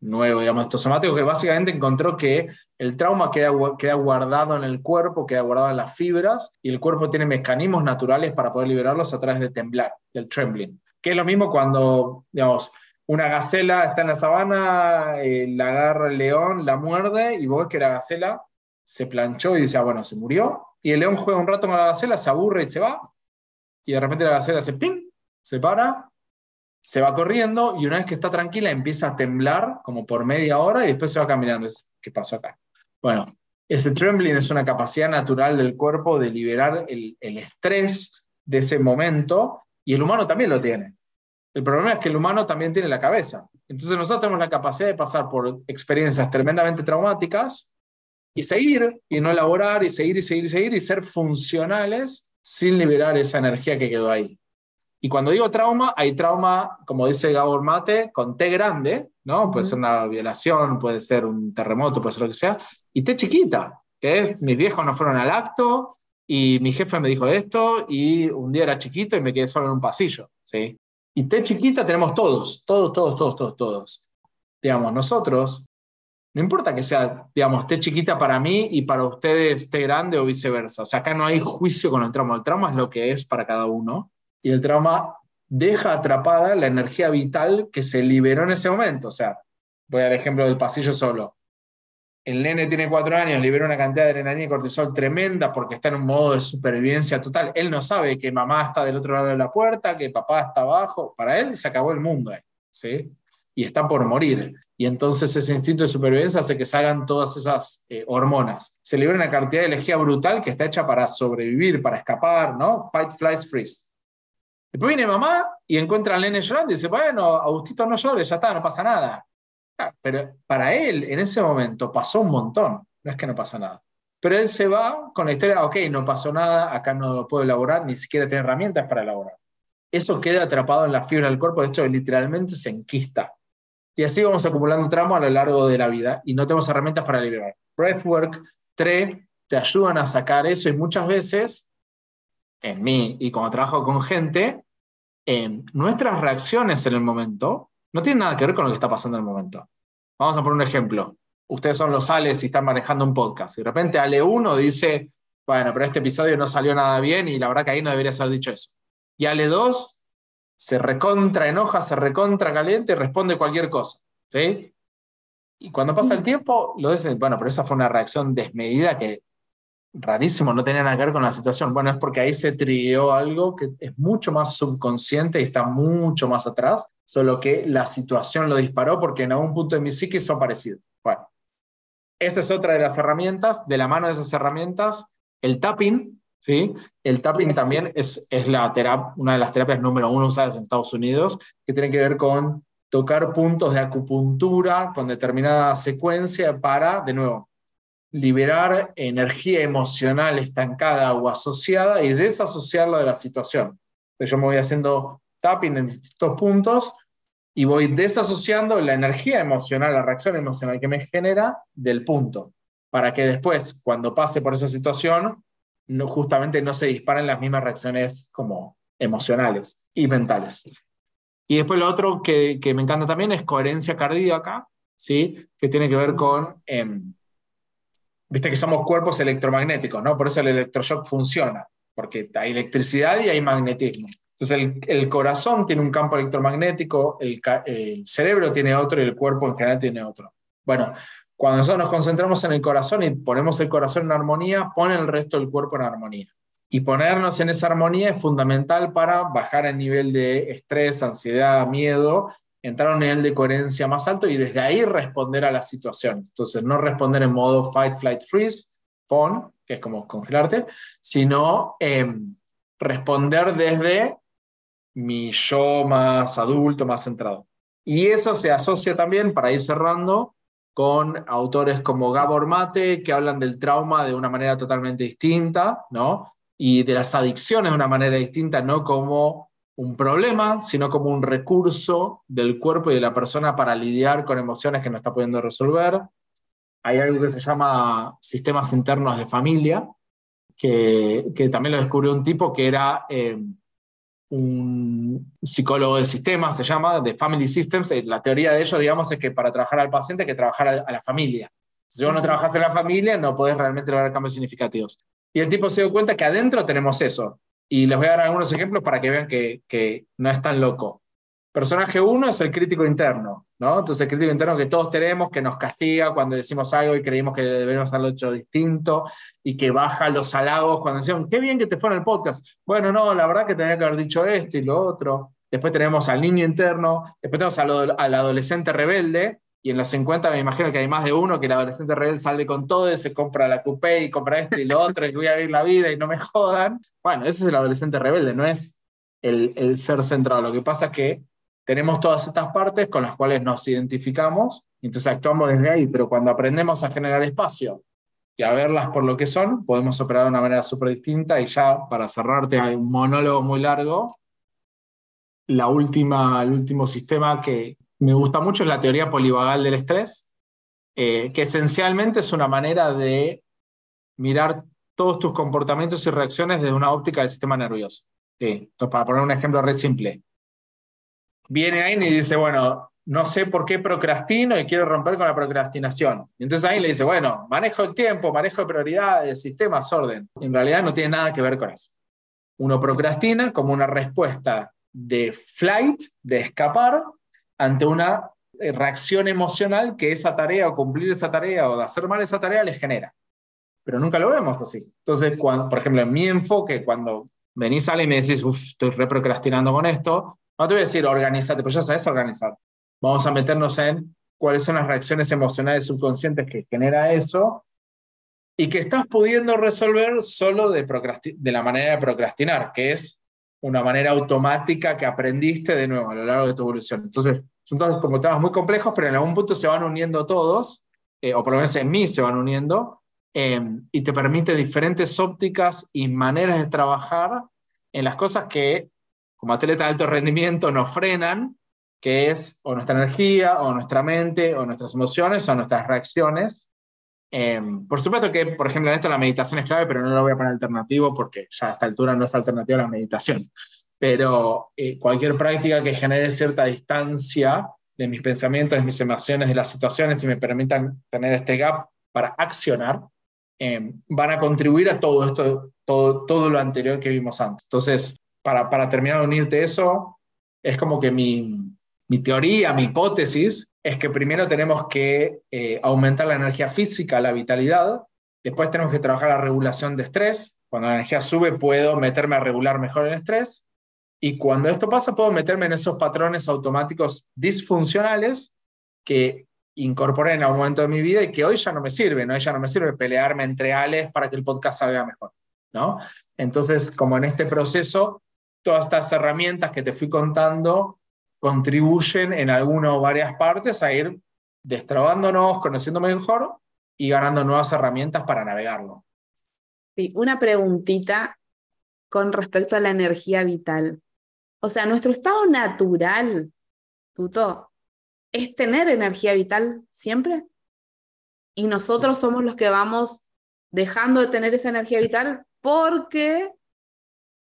nuevo, digamos, somático, que básicamente encontró que el trauma queda, queda guardado en el cuerpo, queda guardado en las fibras, y el cuerpo tiene mecanismos naturales para poder liberarlos a través de temblar, del trembling. Que es lo mismo cuando, digamos, una gacela está en la sabana, eh, la agarra el león, la muerde, y vos ves que la gacela se planchó y dice, ah, bueno, se murió. Y el león juega un rato con la gacela, se aburre y se va. Y de repente la gacela se ping, se para, se va corriendo y una vez que está tranquila empieza a temblar como por media hora y después se va caminando. ¿Qué pasó acá? Bueno, ese trembling es una capacidad natural del cuerpo de liberar el, el estrés de ese momento y el humano también lo tiene. El problema es que el humano también tiene la cabeza. Entonces nosotros tenemos la capacidad de pasar por experiencias tremendamente traumáticas y seguir y no elaborar y seguir y seguir y seguir y ser funcionales sin liberar esa energía que quedó ahí. Y cuando digo trauma, hay trauma, como dice Gabor Mate, con T grande, ¿no? Puede ser una violación, puede ser un terremoto, puede ser lo que sea, y T chiquita, que es mis viejos no fueron al acto y mi jefe me dijo esto y un día era chiquito y me quedé solo en un pasillo, ¿sí? Y T chiquita tenemos todos, todos, todos, todos, todos, todos. Digamos, nosotros, no importa que sea, digamos, T chiquita para mí y para ustedes T grande o viceversa. O sea, acá no hay juicio con el trauma. El trauma es lo que es para cada uno y el trauma deja atrapada la energía vital que se liberó en ese momento. O sea, voy al ejemplo del pasillo solo. El nene tiene cuatro años, libera una cantidad de adrenalina y cortisol tremenda porque está en un modo de supervivencia total. Él no sabe que mamá está del otro lado de la puerta, que papá está abajo. Para él se acabó el mundo ¿sí? Y está por morir. Y entonces ese instinto de supervivencia hace que salgan todas esas eh, hormonas. Se libera una cantidad de energía brutal que está hecha para sobrevivir, para escapar, ¿no? Fight, flies, freeze. Después viene mamá y encuentra al nene llorando y dice, bueno, Agustito no llores, ya está, no pasa nada. Ah, pero para él, en ese momento, pasó un montón. No es que no pasa nada. Pero él se va con la historia, ok, no pasó nada, acá no lo puedo elaborar, ni siquiera tiene herramientas para elaborar. Eso queda atrapado en la fibra del cuerpo, de hecho, literalmente se enquista. Y así vamos acumulando tramo a lo largo de la vida y no tenemos herramientas para liberar. Breathwork, TRE, te ayudan a sacar eso y muchas veces en mí y como trabajo con gente, nuestras reacciones en el momento no tienen nada que ver con lo que está pasando en el momento. Vamos a poner un ejemplo. Ustedes son los Ales y están manejando un podcast. Y de repente Ale 1 dice, bueno, pero este episodio no salió nada bien y la verdad que ahí no debería haber dicho eso. Y Ale 2 se recontra enoja, se recontra caliente y responde cualquier cosa. ¿sí? Y cuando pasa el tiempo, lo dicen, bueno, pero esa fue una reacción desmedida que rarísimo, no tenía nada que ver con la situación. Bueno, es porque ahí se trió algo que es mucho más subconsciente y está mucho más atrás, solo que la situación lo disparó porque en algún punto de mi psique son parecidos. Bueno, esa es otra de las herramientas. De la mano de esas herramientas, el tapping, ¿sí? El tapping también es, es la una de las terapias número uno usadas en Estados Unidos, que tiene que ver con tocar puntos de acupuntura con determinada secuencia para, de nuevo, liberar energía emocional estancada o asociada y desasociarla de la situación. Entonces yo me voy haciendo tapping en distintos puntos y voy desasociando la energía emocional, la reacción emocional que me genera del punto, para que después, cuando pase por esa situación, no, justamente no se disparen las mismas reacciones como emocionales y mentales. Y después lo otro que, que me encanta también es coherencia cardíaca, ¿sí? que tiene que ver con, em, viste que somos cuerpos electromagnéticos, ¿no? por eso el electroshock funciona, porque hay electricidad y hay magnetismo. Entonces el, el corazón tiene un campo electromagnético, el, el cerebro tiene otro y el cuerpo en general tiene otro. Bueno, cuando nosotros nos concentramos en el corazón y ponemos el corazón en armonía, pone el resto del cuerpo en armonía. Y ponernos en esa armonía es fundamental para bajar el nivel de estrés, ansiedad, miedo, entrar a un nivel de coherencia más alto y desde ahí responder a las situaciones. Entonces, no responder en modo fight, flight, freeze, pon, que es como congelarte, sino eh, responder desde mi yo más adulto, más centrado. Y eso se asocia también, para ir cerrando, con autores como Gabor Mate, que hablan del trauma de una manera totalmente distinta, ¿no? Y de las adicciones de una manera distinta, no como un problema, sino como un recurso del cuerpo y de la persona para lidiar con emociones que no está pudiendo resolver. Hay algo que se llama sistemas internos de familia, que, que también lo descubrió un tipo que era eh, un psicólogo de sistemas, se llama, de Family Systems. La teoría de ello, digamos, es que para trabajar al paciente hay que trabajar a, la familia. Si vos no trabajas en la familia, no podés realmente lograr cambios significativos. Y el tipo se dio cuenta que adentro tenemos eso. Y les voy a dar algunos ejemplos para que vean que, no es tan loco. Personaje uno es el crítico interno, ¿no? Entonces el crítico interno que todos tenemos, que nos castiga cuando decimos algo y creímos que deberíamos haberlo hecho distinto y que baja los halagos cuando decimos, qué bien que te fue en el podcast. Bueno, no, la verdad que tenía que haber dicho esto y lo otro. Después tenemos al niño interno, después tenemos al adolescente rebelde, y en los 50 me imagino que hay más de uno que el adolescente rebelde sale con todo y se compra la coupé y compra esto y lo otro y voy a vivir la vida y no me jodan. Bueno, ese es el adolescente rebelde, no es el, el ser centrado. Lo que pasa es que tenemos todas estas partes con las cuales nos identificamos, entonces actuamos desde ahí, pero cuando aprendemos a generar espacio y a verlas por lo que son, podemos operar de una manera súper distinta y ya para cerrarte hay un monólogo muy largo. La última, el último sistema que me gusta mucho la teoría polivagal del estrés, eh, que esencialmente es una manera de mirar todos tus comportamientos y reacciones desde una óptica del sistema nervioso. Entonces, para poner un ejemplo re simple, viene ahí y dice, bueno, no sé por qué procrastino y quiero romper con la procrastinación. Y entonces ahí le dice, bueno, manejo el tiempo, manejo de prioridades, sistemas, orden. en realidad no tiene nada que ver con eso. Uno procrastina como una respuesta de flight, de escapar, ante una eh, reacción emocional que esa tarea o cumplir esa tarea o de hacer mal esa tarea les genera. Pero nunca lo vemos así. Entonces, cuando, por ejemplo, en mi enfoque, cuando venís a y me decís, estoy reprocrastinando con esto, no te voy a decir organízate, pues ya sabes organizar. Vamos a meternos en cuáles son las reacciones emocionales subconscientes que genera eso y que estás pudiendo resolver solo de, de la manera de procrastinar, que es una manera automática que aprendiste de nuevo a lo largo de tu evolución. Entonces, son todos como temas muy complejos, pero en algún punto se van uniendo todos, eh, o por lo menos en mí se van uniendo, eh, y te permite diferentes ópticas y maneras de trabajar en las cosas que como atleta de alto rendimiento nos frenan, que es o nuestra energía, o nuestra mente, o nuestras emociones, o nuestras reacciones. Em, por supuesto que, por ejemplo, en esto la meditación es clave, pero no lo voy a poner alternativo porque ya a esta altura no es alternativa a la meditación. Pero eh, cualquier práctica que genere cierta distancia de mis pensamientos, de mis emociones, de las situaciones y me permitan tener este gap para accionar, em, van a contribuir a todo esto, todo, todo lo anterior que vimos antes. Entonces, para, para terminar de unirte eso, es como que mi, mi teoría, mi hipótesis, es que primero tenemos que eh, aumentar la energía física, la vitalidad, después tenemos que trabajar la regulación de estrés, cuando la energía sube puedo meterme a regular mejor el estrés, y cuando esto pasa puedo meterme en esos patrones automáticos disfuncionales que incorporé en algún momento de mi vida y que hoy ya no me sirven, hoy ya no me sirve pelearme entre ales para que el podcast salga mejor, ¿no? Entonces, como en este proceso, todas estas herramientas que te fui contando contribuyen en alguna o varias partes a ir destrabándonos, conociendo mejor y ganando nuevas herramientas para navegarlo. Sí, una preguntita con respecto a la energía vital. O sea, nuestro estado natural, Tuto, es tener energía vital siempre. Y nosotros somos los que vamos dejando de tener esa energía vital porque,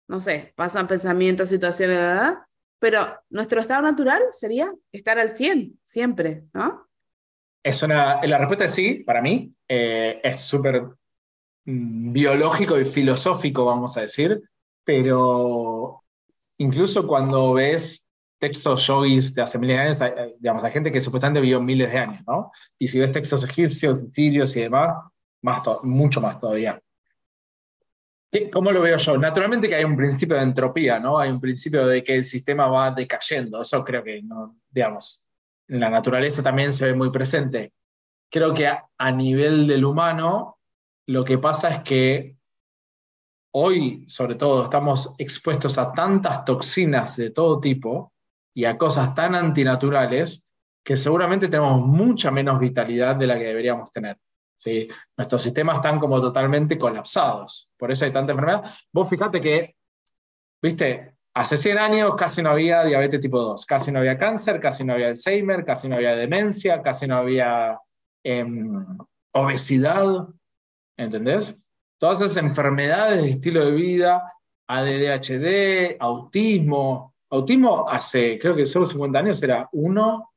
no sé, pasan pensamientos, situaciones, ¿verdad? Pero nuestro estado natural sería estar al 100, siempre, ¿no? Es una, la respuesta es sí, para mí. Eh, es súper mm, biológico y filosófico, vamos a decir, pero incluso cuando ves textos yogis de hace miles de años, digamos, hay gente que supuestamente vivió miles de años, ¿no? Y si ves textos egipcios, sirios y demás, más mucho más todavía. ¿Cómo lo veo yo? Naturalmente que hay un principio de entropía, ¿no? Hay un principio de que el sistema va decayendo. Eso creo que, no, digamos, en la naturaleza también se ve muy presente. Creo que a, a nivel del humano, lo que pasa es que hoy, sobre todo, estamos expuestos a tantas toxinas de todo tipo y a cosas tan antinaturales que seguramente tenemos mucha menos vitalidad de la que deberíamos tener. ¿Sí? Nuestros sistemas están como totalmente colapsados, por eso hay tanta enfermedad. Vos fíjate que, viste, hace 100 años casi no había diabetes tipo 2, casi no había cáncer, casi no había Alzheimer, casi no había demencia, casi no había em, obesidad, ¿entendés? Todas esas enfermedades de estilo de vida, ADHD, autismo. Autismo hace, creo que solo 50 años era uno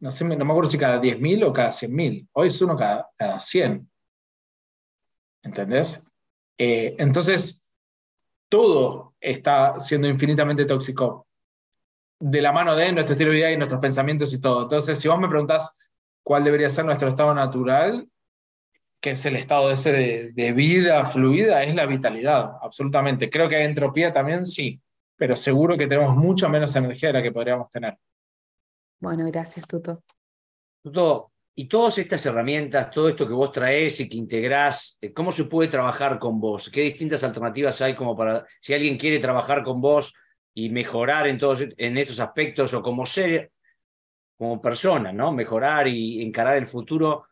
no, sé, no me acuerdo si cada 10.000 o cada 100.000. Hoy es uno cada, cada 100. ¿Entendés? Eh, entonces, todo está siendo infinitamente tóxico de la mano de nuestro estilo de vida y nuestros pensamientos y todo. Entonces, si vos me preguntás cuál debería ser nuestro estado natural, que es el estado ese de, de vida fluida, es la vitalidad, absolutamente. Creo que hay entropía también, sí, pero seguro que tenemos mucho menos energía de la que podríamos tener. Bueno, gracias, Tuto. Tuto, y todas estas herramientas, todo esto que vos traes y que integrás, eh, ¿cómo se puede trabajar con vos? ¿Qué distintas alternativas hay como para, si alguien quiere trabajar con vos y mejorar en, todos, en estos aspectos o como ser, como persona, ¿no? Mejorar y encarar el futuro.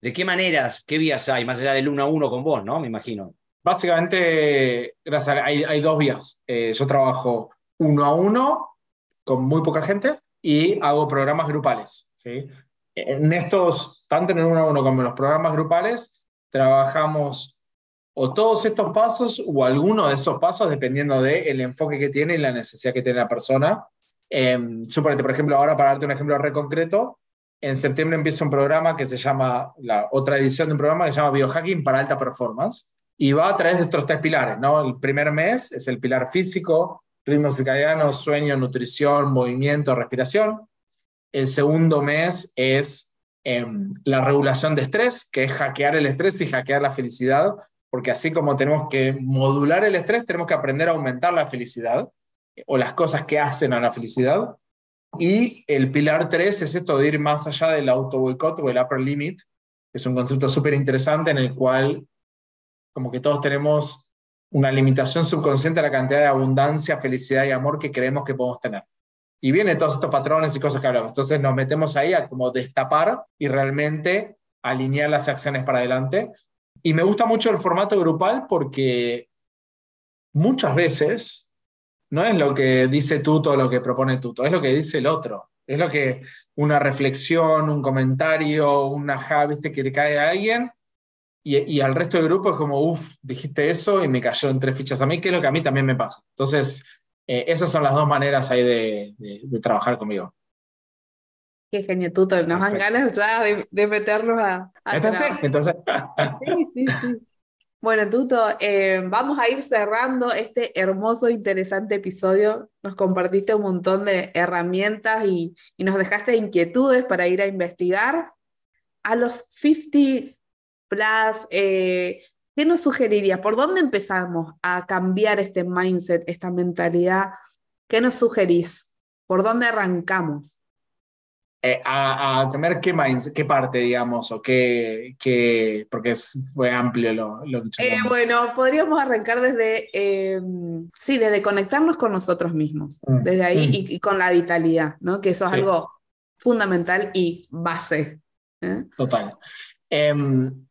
¿De qué maneras, qué vías hay, más allá del uno a uno con vos, ¿no? Me imagino. Básicamente, gracias, hay, hay dos vías. Eh, yo trabajo uno a uno con muy poca gente y hago programas grupales. ¿sí? En estos, tanto en el uno a uno como en los programas grupales, trabajamos o todos estos pasos o alguno de esos pasos dependiendo del enfoque que tiene y la necesidad que tiene la persona. Eh, por ejemplo, ahora para darte un ejemplo re concreto, en septiembre empieza un programa que se llama, la otra edición de un programa que se llama Biohacking para alta performance y va a través de estos tres pilares, ¿no? El primer mes es el pilar físico, ritmo circadiano, sueño, nutrición, movimiento, respiración. El segundo mes es em, la regulación de estrés, que es hackear el estrés y hackear la felicidad, porque así como tenemos que modular el estrés, tenemos que aprender a aumentar la felicidad o las cosas que hacen a la felicidad. Y el pilar tres es esto de ir más allá del auto boicot o el upper limit, que es un concepto súper interesante en el cual como que todos tenemos una limitación subconsciente a la cantidad de abundancia, felicidad y amor que creemos que podemos tener. Y vienen todos estos patrones y cosas que hablamos. Entonces nos metemos ahí a como destapar y realmente alinear las acciones para adelante. Y me gusta mucho el formato grupal porque muchas veces no es lo que dice Tuto lo que propone Tuto, es lo que dice el otro. Es lo que una reflexión, un comentario, una ja, ¿viste? que le cae a alguien y, al resto del grupo es como, uff, dijiste eso y me cayó en tres fichas a mí, que es lo que a mí también me pasa. Entonces, eh, esas son las dos maneras ahí de, de, trabajar conmigo. Qué genio, Tuto. Nos dan ganas ya de, meternos a... entonces, entonces... sí, sí, sí. Bueno, Tuto, eh, vamos a ir cerrando este hermoso, interesante episodio. Nos compartiste un montón de herramientas y, y nos dejaste inquietudes para ir a investigar. A los 50 Eh, ¿qué nos sugerirías? ¿Por dónde empezamos a cambiar este mindset, esta mentalidad? ¿Qué nos sugerís? ¿Por dónde arrancamos? Eh, a, comer qué, mindset, qué parte, digamos, o qué, qué porque fue amplio lo, lo que eh, Bueno, podríamos arrancar desde, sí, desde conectarnos con nosotros mismos, mm, desde ahí mm. y, con la vitalidad, ¿no? Que eso es algo fundamental y base. Total. Em,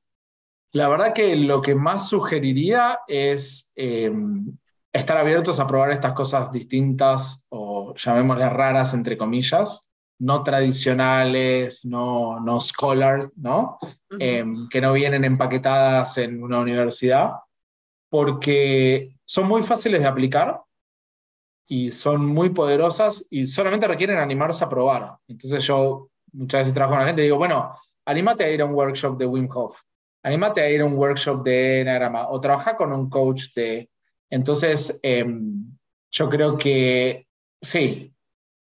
la verdad que lo que más sugeriría es em, estar abiertos a probar estas cosas distintas o llamémoslas raras, entre comillas, no tradicionales, no, no scholars, ¿no? Em, que no vienen empaquetadas en una universidad, porque son muy fáciles de aplicar y son muy poderosas y solamente requieren animarse a probar. Entonces yo muchas veces trabajo con la gente y digo, bueno, anímate a ir a un workshop de Wim Hof, anímate a ir a un workshop de Enneagrama o trabaja con un coach de... Entonces, em, yo creo que sí,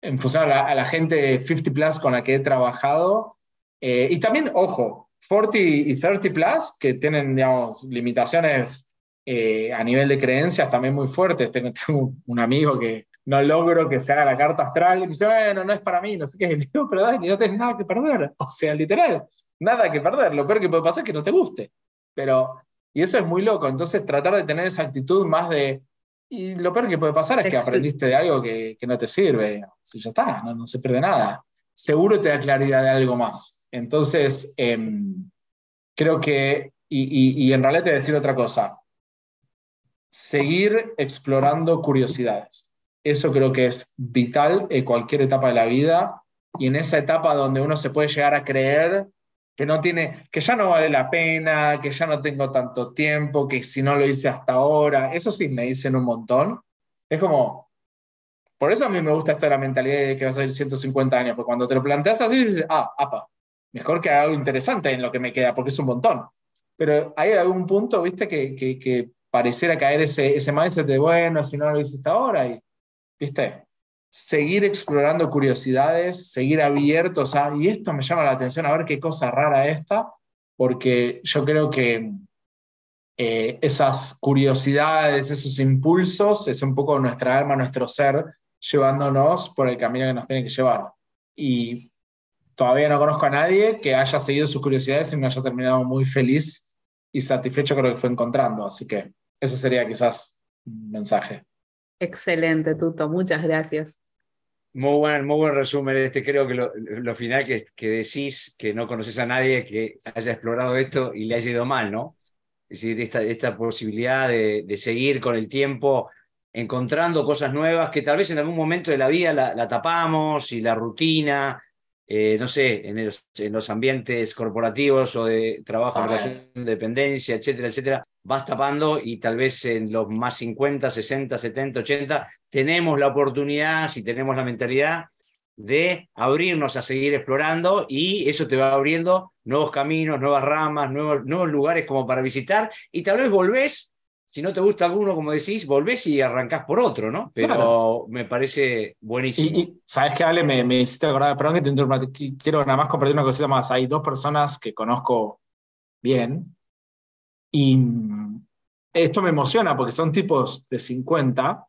en función a la, gente de 50 Plus con la que he trabajado, eh, y también, ojo, 40 y 30 Plus, que tienen, digamos, limitaciones eh, a nivel de creencias también muy fuertes. Tengo, tengo, un amigo que no logro que se haga la carta astral y me dice, bueno, no es para mí, no sé qué. Y digo, pero Dani, no tienes nada que perder. O sea, literal, nada que perder. Lo peor que puede pasar es que no te guste. Pero, y eso es muy loco. Entonces, tratar de tener esa actitud más de, y lo peor que puede pasar es que aprendiste de algo que, que no te sirve. Si ya está, no, no, se pierde nada. Seguro te da claridad de algo más. Entonces, em, creo que, y, y, y en realidad te voy a decir otra cosa seguir explorando curiosidades. Eso creo que es vital en cualquier etapa de la vida y en esa etapa donde uno se puede llegar a creer que no tiene, que ya no vale la pena, que ya no tengo tanto tiempo, que si no lo hice hasta ahora, eso sí me dicen un montón. Es como, por eso a mí me gusta esto de la mentalidad de que vas a ir 150 años, porque cuando te lo planteas así, dices, ah, apa, mejor que haga algo interesante en lo que me queda, porque es un montón. Pero hay algún punto, viste, que, que, pareciera caer ese, ese mindset de, bueno, si no lo hice hasta ahora, y, ¿viste? Seguir explorando curiosidades, seguir abiertos a, y esto me llama la atención, a ver qué cosa rara esta, porque yo creo que eh, esas curiosidades, esos impulsos, es un poco nuestra alma, nuestro ser, llevándonos por el camino que nos tiene que llevar. Y todavía no conozco a nadie que haya seguido sus curiosidades y me haya terminado muy feliz y satisfecho creo que fue encontrando. Así que eso sería quizás un mensaje. Excelente, Tuto. Muchas gracias. Muy buen, muy buen resumen. Este creo que lo, final que, que, decís, que no conoces a nadie que haya explorado esto y le haya ido mal, ¿no? Es decir, esta, esta posibilidad de, de seguir con el tiempo encontrando cosas nuevas que tal vez en algún momento de la vida la, la tapamos y la rutina eh, no sé, en, en, los ambientes corporativos o de trabajo en relación de dependencia, etcétera, etcétera, vas tapando y tal vez en los más 50, 60, 70, 80 tenemos la oportunidad, si tenemos la mentalidad, de abrirnos a seguir explorando y eso te va abriendo nuevos caminos, nuevas ramas, nuevos, nuevos lugares como para visitar y tal vez volvés si no te gusta alguno, como decís, volvés y arrancás por otro, ¿no? Pero me parece buenísimo. Y, sabes que Ale, me, me hiciste acordar, perdón que te interrumpa, quiero nada más compartir una cosita más. Hay dos personas que conozco bien y esto me emociona porque son tipos de 50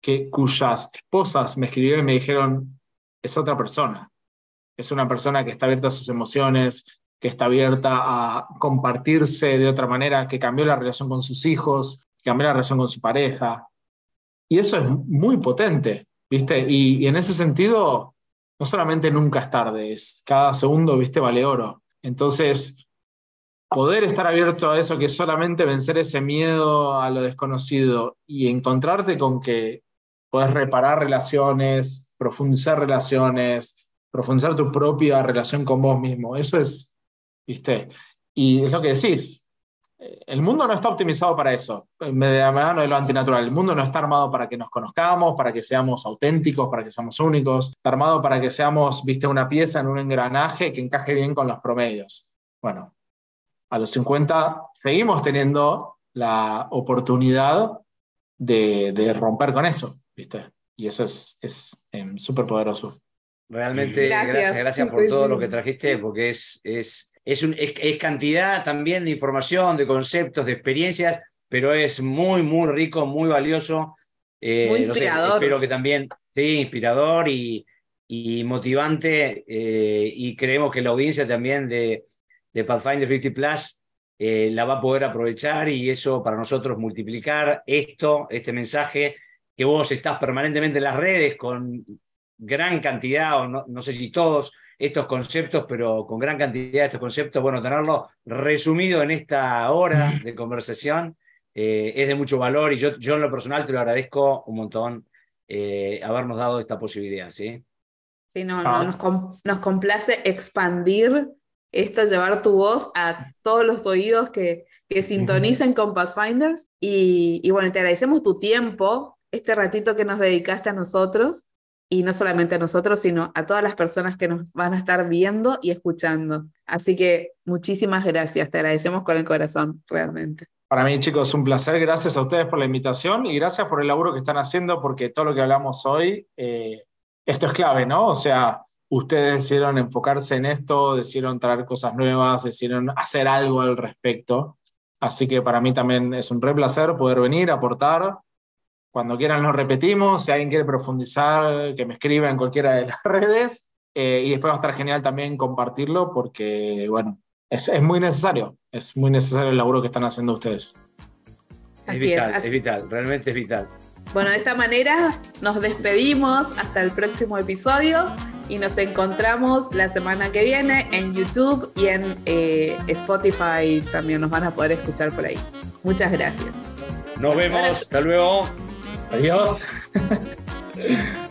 que, cuyas esposas me escribieron y me dijeron, es otra persona. Es una persona que está abierta a sus emociones, que está abierta a compartirse de otra manera, que cambió la relación con sus hijos, que cambió la relación con su pareja. Y eso es muy potente, ¿viste? Y, en ese sentido, no solamente nunca es tarde, es cada segundo, ¿viste? Vale oro. Entonces, poder estar abierto a eso, que solamente vencer ese miedo a lo desconocido y encontrarte con que puedes reparar relaciones, profundizar relaciones, profundizar tu propia relación con vos mismo. Eso es ¿viste? Y es lo que decís, el mundo no está optimizado para eso, de la mano de lo antinatural. El mundo no está armado para que nos conozcamos, para que seamos auténticos, para que seamos únicos. Está armado para que seamos, viste, una pieza en un engranaje que encaje bien con los promedios. Bueno, a los 50 seguimos teniendo la oportunidad de, romper con eso, ¿viste? Y eso es súper em, poderoso. Realmente, gracias, gracias, por todo lo que trajiste, porque es, es es, es, cantidad también de información, de conceptos, de experiencias, pero es muy, muy rico, muy valioso. Eh, muy inspirador. espero que también, sí, inspirador y, y motivante. Eh, y creemos que la audiencia también de, de Pathfinder 50 Plus eh, la va a poder aprovechar y eso para nosotros multiplicar esto, este mensaje, que vos estás permanentemente en las redes con gran cantidad, o no, no sé si todos, estos conceptos, pero con gran cantidad de estos conceptos, bueno, tenerlo resumido en esta hora de conversación eh, es de mucho valor y yo, yo en lo personal te lo agradezco un montón eh, habernos dado esta posibilidad, ¿sí? Sí, no, no, nos, nos complace expandir esto, llevar tu voz a todos los oídos que, que sintonicen con Pathfinders. Y, y, bueno, te agradecemos tu tiempo, este ratito que nos dedicaste a nosotros, y no solamente a nosotros, sino a todas las personas que nos van a estar viendo y escuchando. Así que muchísimas gracias, te agradecemos con el corazón, realmente. Para mí, chicos, un placer. Gracias a ustedes por la invitación y gracias por el laburo que están haciendo, porque todo lo que hablamos hoy, eh, esto es clave, ¿no? O sea, ustedes decidieron enfocarse en esto, decidieron traer cosas nuevas, decidieron hacer algo al respecto. Así que para mí también es un re placer poder venir, aportar. Cuando quieran lo repetimos, si alguien quiere profundizar, que me escriba en cualquiera de las redes. Eh, y después va a estar genial también compartirlo porque, bueno, es, es, muy necesario, es muy necesario el laburo que están haciendo ustedes. Es vital, es, es vital, realmente es vital. Bueno, de esta manera nos despedimos hasta el próximo episodio y nos encontramos la semana que viene en YouTube y en eh, Spotify también nos van a poder escuchar por ahí. Muchas gracias. Nos vemos, hasta luego. Adiós.